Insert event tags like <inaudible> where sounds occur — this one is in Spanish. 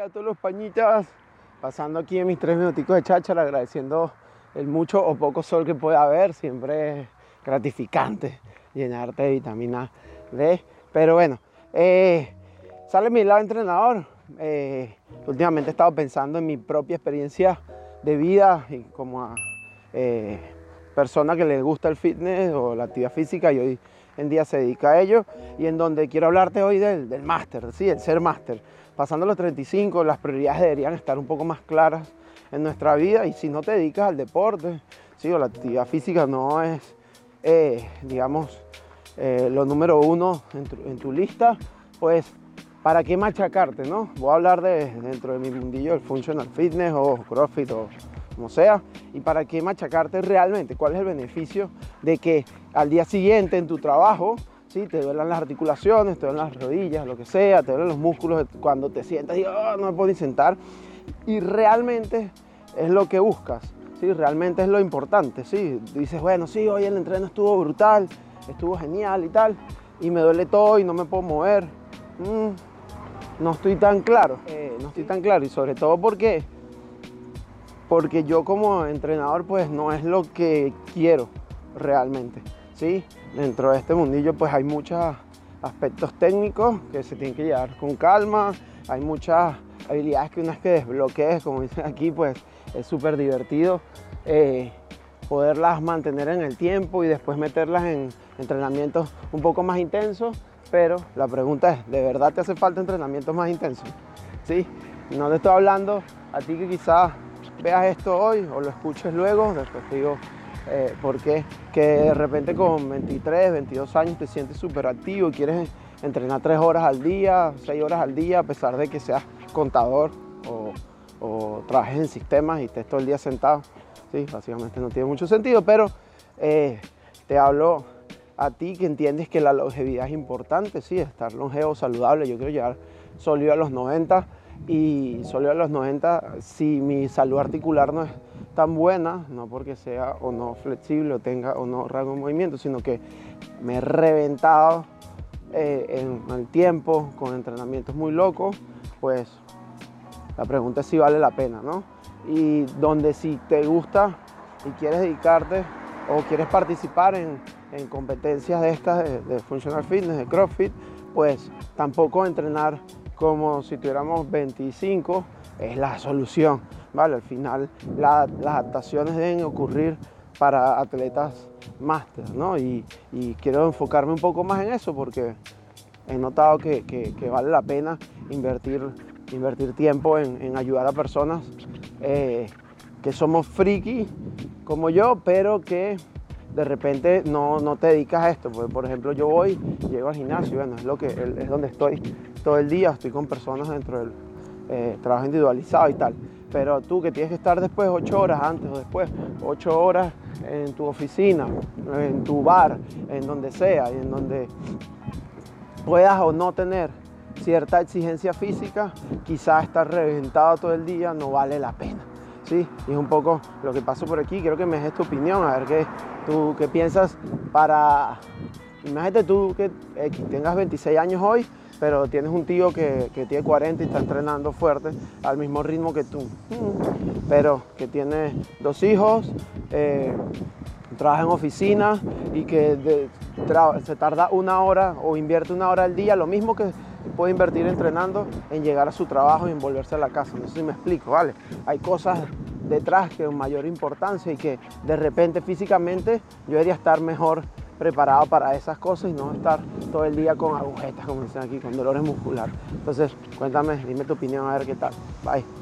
a todos los pañitas. Pasando aquí en mis tres minuticos de cháchara, agradeciendo el mucho o poco sol que pueda haber. Siempre es gratificante llenarte de vitamina D. Pero bueno, eh, sale mi lado entrenador. Eh, últimamente he estado pensando en mi propia experiencia de vida y como a eh, persona que le gusta el fitness o la actividad física y hoy en día se dedica a ello y en donde quiero hablarte hoy del, del máster, ¿sí? el ser máster. Pasando los 35, las prioridades deberían estar un poco más claras en nuestra vida y si no te dedicas al deporte, ¿sí? o la actividad física no es, eh, digamos, eh, lo número uno en tu, lista, pues ¿para qué machacarte? No? Voy a hablar de dentro de mi mundillo del functional fitness o CrossFit o como sea, y para qué machacarte realmente, cuál es el beneficio de que al día siguiente en tu trabajo, ¿sí? te duelan las articulaciones, te duelen las rodillas, lo que sea, te duelen los músculos cuando te sientas y oh, no me puedo ni sentar, y realmente es lo que buscas, ¿sí? realmente es lo importante, ¿sí? dices, bueno, sí, hoy el entreno estuvo brutal, estuvo genial y tal, y me duele todo y no me puedo mover. Mm, no estoy tan claro, eh, no estoy tan claro, y sobre todo porque porque yo como entrenador pues no es lo que quiero realmente, ¿sí? Dentro de este mundillo pues hay muchos aspectos técnicos que se tienen que llevar con calma, hay muchas habilidades que una vez que desbloquees, como <laughs> dicen aquí, pues es súper divertido eh, poderlas mantener en el tiempo y después meterlas en entrenamientos un poco más intensos, pero la pregunta es, ¿de verdad te hace falta entrenamientos más intensos? ¿Sí? No te estoy hablando a ti que quizás veas esto hoy o lo escuches luego, después te digo por qué, que de repente con 23, 22 años te sientes súper activo y quieres entrenar 3 horas al día, 6 horas al día, a pesar de que seas contador o, o trabajes en sistemas y estés todo el día sentado. Sí, básicamente no tiene mucho sentido, pero eh, te hablo a ti que entiendes que la longevidad es importante, sí, estar longevo, saludable. Yo quiero llegar sólido a los 90 y solo a los 90, si mi salud articular no es tan buena, no porque sea o no flexible o tenga o no rango de movimiento, sino que me he reventado eh, en el tiempo con entrenamientos muy locos, pues la pregunta es si vale la pena, ¿no? Y donde si te gusta y quieres dedicarte o quieres participar en, en competencias de estas de, de Functional Fitness, de CrossFit, pues tampoco entrenar como si tuviéramos 25, es la solución. ¿vale? Al final la, las adaptaciones deben ocurrir para atletas máster, ¿no? Y, quiero enfocarme un poco más en eso porque he notado que, vale la pena invertir, invertir tiempo en, en ayudar a personas eh, que somos friki como yo, pero que de repente no, no, te dedicas a esto. Porque, por ejemplo, yo voy, llego al gimnasio, bueno, es, lo que, es donde estoy todo el día, estoy con personas dentro del eh, trabajo individualizado y tal. Pero tú que tienes que estar después ocho horas antes o después, ocho horas en tu oficina, en tu bar, en donde sea, y en donde puedas o no tener cierta exigencia física, quizás estar reventado todo el día no vale la pena. ¿Sí? Y es un poco lo que pasó por aquí, quiero que me des tu opinión, a ver qué, tú, qué piensas para... Imagínate tú que eh, tengas 26 años hoy pero tienes un tío que, que, tiene 40 y está entrenando fuerte al mismo ritmo que tú, pero que tiene dos hijos, eh, trabaja en oficina y que de, se tarda una hora o invierte una hora al día, lo mismo que puede invertir entrenando en llegar a su trabajo y en volverse a la casa. No sé si me explico, ¿vale? Hay cosas detrás que son mayor importancia y que de repente físicamente yo debería estar mejor preparado para esas cosas y no estar todo el día con agujetas, como dicen aquí, con dolores musculares. Entonces, cuéntame, dime tu opinión, a ver qué tal. Bye.